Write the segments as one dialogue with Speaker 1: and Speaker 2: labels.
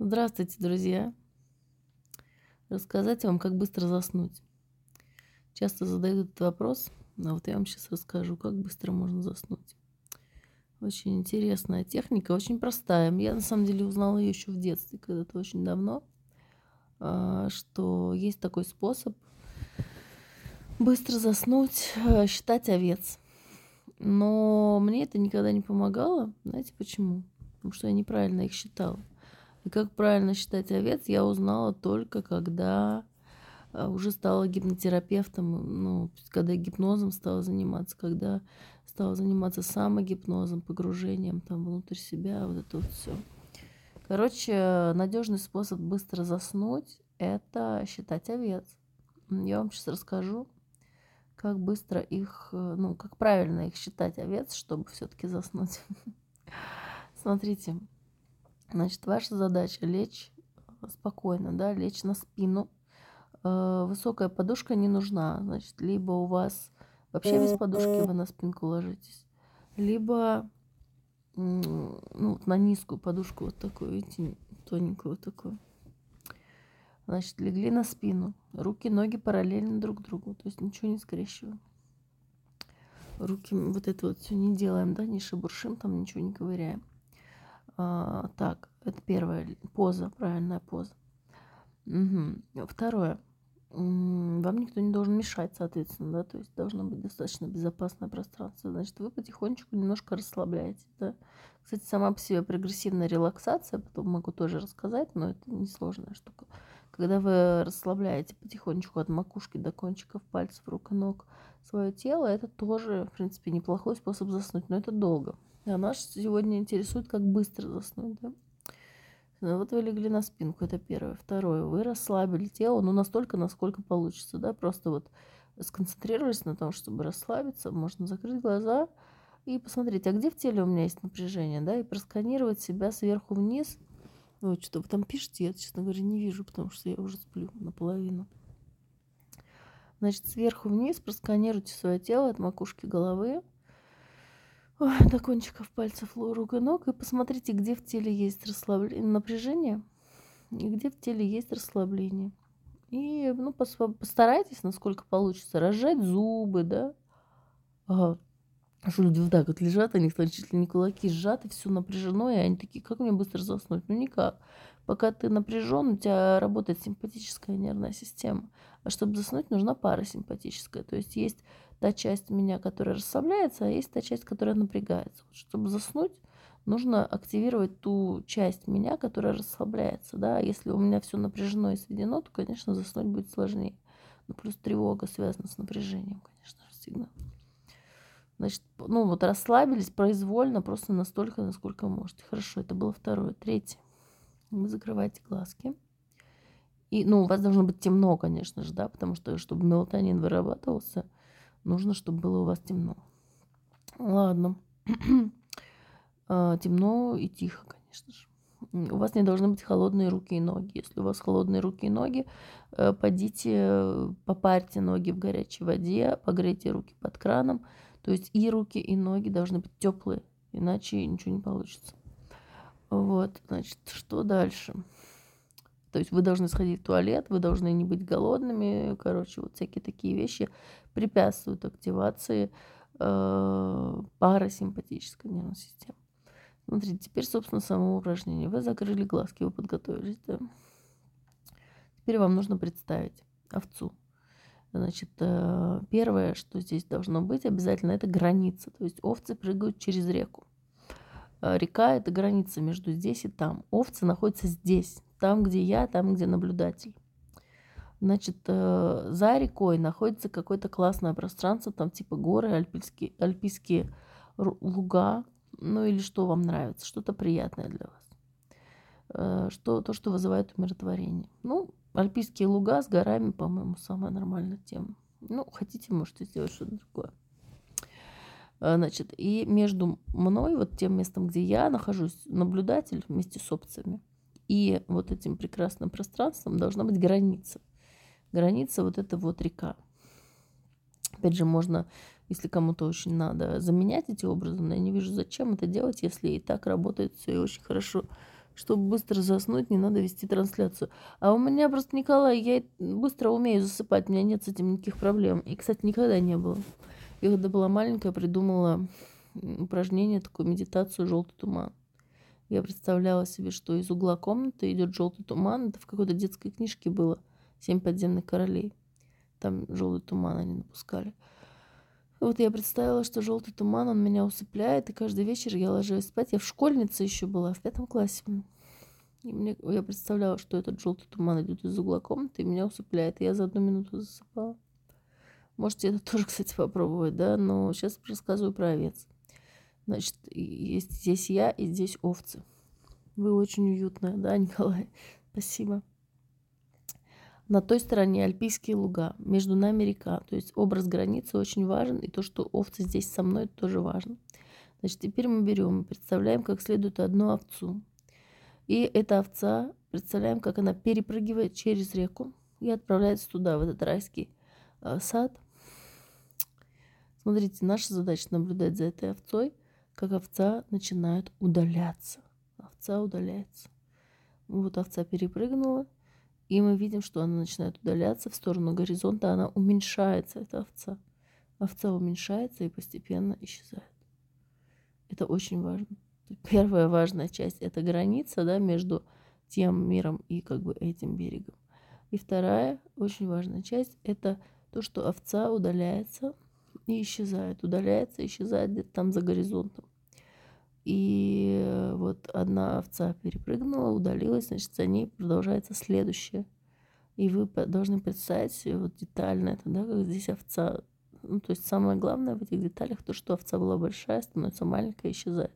Speaker 1: Здравствуйте, друзья! Рассказать вам, как быстро заснуть. Часто задают этот вопрос, а вот я вам сейчас расскажу, как быстро можно заснуть. Очень интересная техника, очень простая. Я на самом деле узнала ее еще в детстве, когда-то очень давно, а, что есть такой способ быстро заснуть, а, считать овец. Но мне это никогда не помогало. Знаете почему? Потому что я неправильно их считала. И как правильно считать овец, я узнала только когда а, уже стала гипнотерапевтом, ну, когда гипнозом стала заниматься, когда стала заниматься самогипнозом, погружением там внутрь себя, вот это вот все. Короче, надежный способ быстро заснуть – это считать овец. Я вам сейчас расскажу, как быстро их, ну, как правильно их считать овец, чтобы все-таки заснуть. Смотрите, значит, ваша задача лечь спокойно, да, лечь на спину. Э, высокая подушка не нужна, значит, либо у вас вообще без подушки вы на спинку ложитесь, либо ну, на низкую подушку вот такую, видите, тоненькую вот такую. Значит, легли на спину. Руки, ноги параллельно друг другу. То есть ничего не скрещиваем. Руки вот это вот все не делаем, да, не шебуршим, там ничего не ковыряем. А, так, это первая поза, правильная поза. Угу. Второе. Вам никто не должен мешать, соответственно, да, то есть должно быть достаточно безопасное пространство. Значит, вы потихонечку немножко расслабляетесь, да. Кстати, сама по себе прогрессивная релаксация, потом могу тоже рассказать, но это несложная штука. Когда вы расслабляете потихонечку от макушки до кончиков пальцев, рук и ног свое тело, это тоже, в принципе, неплохой способ заснуть, но это долго. А нас сегодня интересует, как быстро заснуть, да? Ну, вот вы легли на спинку, это первое. Второе, вы расслабили тело, ну, настолько, насколько получится, да, просто вот сконцентрировались на том, чтобы расслабиться, можно закрыть глаза и посмотреть, а где в теле у меня есть напряжение, да, и просканировать себя сверху вниз – ну, что вы там пишете, я, честно говоря, не вижу, потому что я уже сплю наполовину. Значит, сверху вниз просканируйте свое тело от макушки головы ой, до кончиков пальцев рук и ног и посмотрите, где в теле есть расслабление, напряжение и где в теле есть расслабление. И ну, постарайтесь, насколько получится, разжать зубы, да, а что люди вот так вот лежат, них там чуть ли не кулаки сжаты, все напряжено, и они такие, как мне быстро заснуть? Ну никак. Пока ты напряжен, у тебя работает симпатическая нервная система. А чтобы заснуть, нужна парасимпатическая. То есть есть та часть меня, которая расслабляется, а есть та часть, которая напрягается. Вот, чтобы заснуть, нужно активировать ту часть меня, которая расслабляется. Да? Если у меня все напряжено и сведено, то, конечно, заснуть будет сложнее. Ну, плюс тревога связана с напряжением, конечно же, всегда. Значит, ну вот расслабились произвольно, просто настолько, насколько можете. Хорошо, это было второе. Третье. Вы закрываете глазки. И, ну, у вас должно быть темно, конечно же, да, потому что, чтобы мелатонин вырабатывался, нужно, чтобы было у вас темно. Ладно. А, темно и тихо, конечно же. У вас не должны быть холодные руки и ноги. Если у вас холодные руки и ноги, э, пойдите, попарьте ноги в горячей воде, погрейте руки под краном, то есть и руки, и ноги должны быть теплые, иначе ничего не получится. Вот, значит, что дальше? То есть вы должны сходить в туалет, вы должны не быть голодными, короче, вот всякие такие вещи препятствуют активации э, парасимпатической нервной системы. Смотрите, теперь, собственно, само упражнение. Вы закрыли глазки, вы подготовились, да? Теперь вам нужно представить овцу. Значит, э, первое, что здесь должно быть обязательно, это граница. То есть овцы прыгают через реку. Э, река – это граница между здесь и там. Овцы находятся здесь, там, где я, там, где наблюдатель. Значит, э, за рекой находится какое-то классное пространство, там типа горы, альпийские, альпийские луга, ну или что вам нравится, что-то приятное для вас. Что, то, что вызывает умиротворение. Ну, Альпийские луга с горами, по-моему, самая нормальная тема. Ну, хотите, можете сделать что-то другое. А, значит, и между мной, вот тем местом, где я нахожусь, наблюдатель вместе с опциями, и вот этим прекрасным пространством должна быть граница. Граница вот эта вот река. Опять же, можно, если кому-то очень надо, заменять эти образы, но я не вижу, зачем это делать, если и так работает все и очень хорошо чтобы быстро заснуть, не надо вести трансляцию. А у меня просто, Николай, я быстро умею засыпать, у меня нет с этим никаких проблем. И, кстати, никогда не было. Я когда была маленькая, придумала упражнение, такую медитацию «Желтый туман». Я представляла себе, что из угла комнаты идет желтый туман. Это в какой-то детской книжке было «Семь подземных королей». Там желтый туман они напускали. Вот я представила, что желтый туман, он меня усыпляет, и каждый вечер я ложилась спать. Я в школьнице еще была, в пятом классе. И мне, я представляла, что этот желтый туман идет из угла комнаты и меня усыпляет. И я за одну минуту засыпала. Можете это тоже, кстати, попробовать, да? Но сейчас рассказываю про овец. Значит, есть здесь я и здесь овцы. Вы очень уютная, да, Николай? Спасибо. На той стороне альпийские луга, между нами река. То есть образ границы очень важен, и то, что овцы здесь со мной, тоже важно. Значит, теперь мы берем и представляем как следует одну овцу. И эта овца, представляем, как она перепрыгивает через реку и отправляется туда, в этот райский э, сад. Смотрите, наша задача наблюдать за этой овцой – как овца начинает удаляться. Овца удаляется. Вот овца перепрыгнула, и мы видим, что она начинает удаляться в сторону горизонта, она уменьшается, эта овца. Овца уменьшается и постепенно исчезает. Это очень важно. Первая важная часть – это граница да, между тем миром и как бы этим берегом. И вторая очень важная часть – это то, что овца удаляется и исчезает, удаляется, исчезает где-то там за горизонтом. И вот одна овца перепрыгнула, удалилась, значит, за ней продолжается следующая. И вы должны представить вот детально это, да, как здесь овца. Ну, то есть самое главное в этих деталях то, что овца была большая, становится маленькая, исчезает.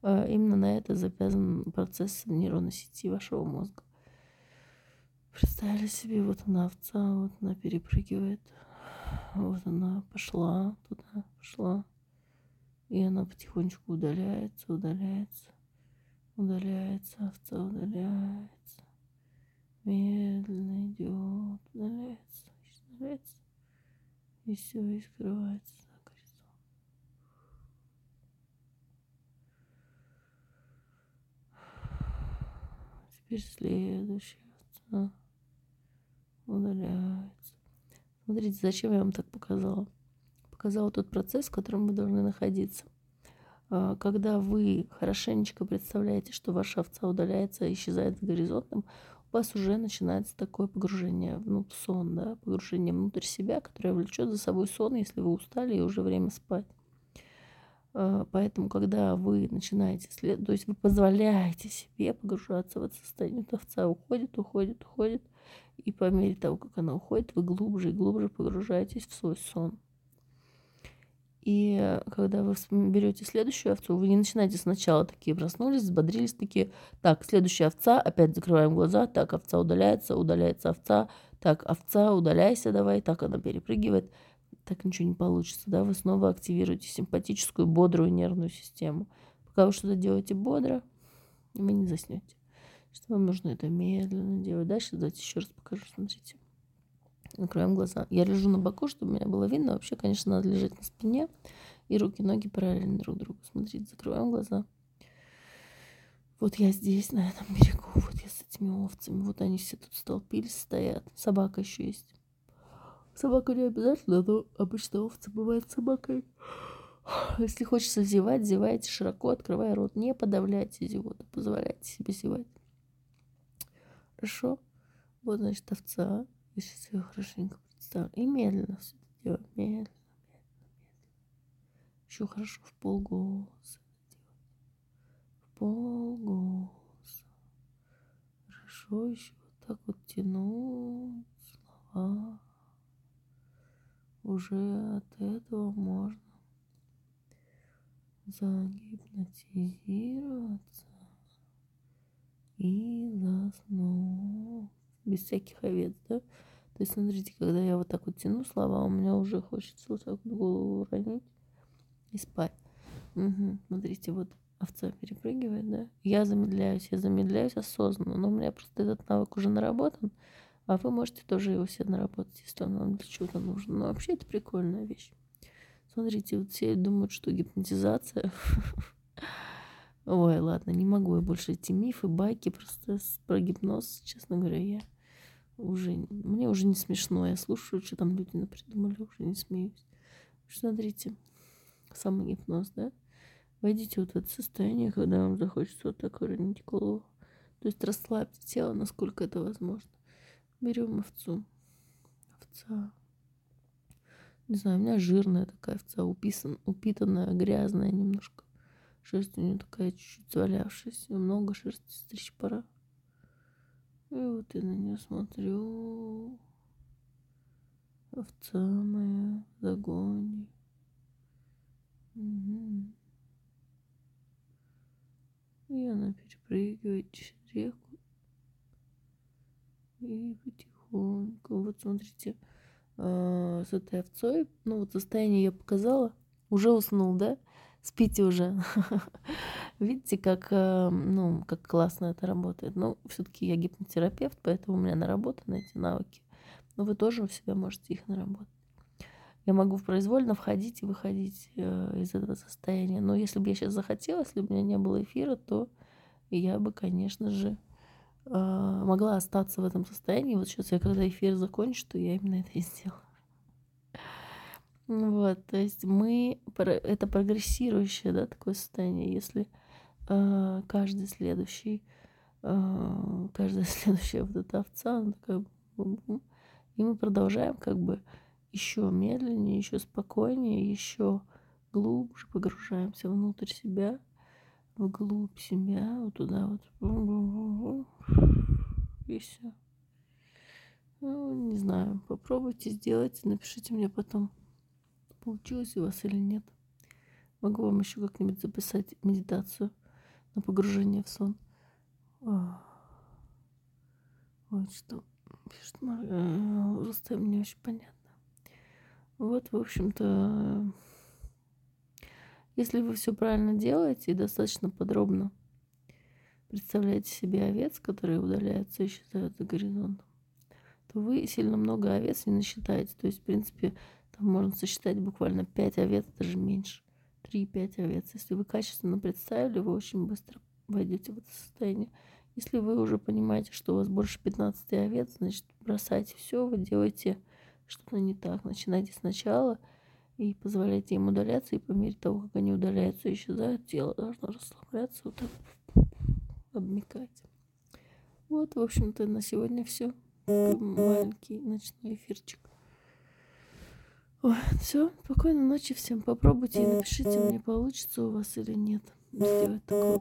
Speaker 1: А именно на это запязан процесс нейронной сети вашего мозга. Представили себе, вот она овца, вот она перепрыгивает, вот она пошла туда, пошла. И она потихонечку удаляется, удаляется, удаляется, овца удаляется. Медленно идет, удаляется, удаляется. И все, и скрывается за. Теперь следующая овца удаляется. Смотрите, зачем я вам так показала? Показала тот процесс, в котором вы должны находиться. А, когда вы хорошенечко представляете, что ваша овца удаляется, исчезает за горизонтом, у вас уже начинается такое погружение ну, в сон, да, погружение внутрь себя, которое влечет за собой сон, если вы устали и уже время спать. А, поэтому, когда вы начинаете след, то есть вы позволяете себе погружаться в это состояние, вот овца уходит, уходит, уходит, и по мере того, как она уходит, вы глубже и глубже погружаетесь в свой сон. И когда вы берете следующую овцу, вы не начинаете сначала такие проснулись, взбодрились такие, так, следующая овца, опять закрываем глаза, так, овца удаляется, удаляется овца, так, овца, удаляйся давай, так, она перепрыгивает, так ничего не получится, да, вы снова активируете симпатическую, бодрую нервную систему. Пока вы что-то делаете бодро, вы не заснете. Что вам нужно это медленно делать. Дальше давайте еще раз покажу, смотрите. Закроем глаза. Я лежу на боку, чтобы меня было видно. Вообще, конечно, надо лежать на спине. И руки, ноги параллельно друг другу. Смотрите, закрываем глаза. Вот я здесь, на этом берегу. Вот я с этими овцами. Вот они все тут столпились, стоят. Собака еще есть. Собака не обязательно, но обычно овцы бывают собакой. Если хочется зевать, зевайте широко, открывая рот. Не подавляйте зевоту, позволяйте себе зевать. Хорошо? Вот, значит, овца. Я сейчас ее хорошенько представлю. И медленно все это делать. Медленно, медленно, медленно. Еще хорошо в полголоса делать. В полголоса. Хорошо еще вот так вот тянуть слова. Уже от этого можно загипнотизироваться и заснуть без всяких овец, да. То есть, смотрите, когда я вот так вот тяну слова, у меня уже хочется вот так вот голову уронить и спать. Угу. Смотрите, вот овца перепрыгивает, да. Я замедляюсь, я замедляюсь осознанно, но у меня просто этот навык уже наработан, а вы можете тоже его все наработать, если он вам для чего-то нужен. Но вообще это прикольная вещь. Смотрите, вот все думают, что гипнотизация Ой, ладно, не могу я больше эти мифы, байки, просто про гипноз, честно говоря, я уже, мне уже не смешно, я слушаю, что там люди напридумали, уже не смеюсь. Смотрите, самый гипноз, да? Войдите вот в это состояние, когда вам захочется вот так уронить голову. То есть расслабьте тело, насколько это возможно. Берем овцу. Овца. Не знаю, у меня жирная такая овца, уписан, упитанная, грязная немножко. Шерсть у нее такая чуть-чуть завалявшаяся. Много шерсти стричь пора. И вот я на нее смотрю. Овца моя в загоне. Угу. И она перепрыгивает через реку. И потихоньку. Вот смотрите, э, с этой овцой, ну вот состояние я показала. Уже уснул, да? спите уже. Видите, как, э, ну, как классно это работает. Ну, все-таки я гипнотерапевт, поэтому у меня наработаны эти навыки. Но вы тоже у себя можете их наработать. Я могу произвольно входить и выходить э, из этого состояния. Но если бы я сейчас захотела, если бы у меня не было эфира, то я бы, конечно же, э, могла остаться в этом состоянии. Вот сейчас я, когда эфир закончу, то я именно это и сделаю. Вот, то есть мы, это прогрессирующее, да, такое состояние, если каждый следующий, э, каждая следующая вот эта овца, она такая, и мы продолжаем как бы еще медленнее, еще спокойнее, еще глубже погружаемся внутрь себя, вглубь себя, вот туда вот, и все. Ну, не знаю, попробуйте, сделайте, напишите мне потом получилось у вас или нет. Могу вам еще как-нибудь записать медитацию на погружение в сон. Вот что пишет Рустам, мне очень понятно. Вот, в общем-то, если вы все правильно делаете и достаточно подробно представляете себе овец, которые удаляются и исчезают за горизонтом, то вы сильно много овец не насчитаете. То есть, в принципе, там можно сосчитать буквально 5 овец, даже меньше. 3-5 овец. Если вы качественно представили, вы очень быстро войдете в это состояние. Если вы уже понимаете, что у вас больше 15 овец, значит, бросайте все, вы делаете что-то не так. Начинайте сначала и позволяйте им удаляться, и по мере того, как они удаляются и исчезают, тело должно расслабляться, вот так обмекать. Вот, в общем-то, на сегодня все. Маленький ночной эфирчик. Ой, все, спокойной ночи всем. Попробуйте и напишите мне, получится у вас или нет сделать упражнение.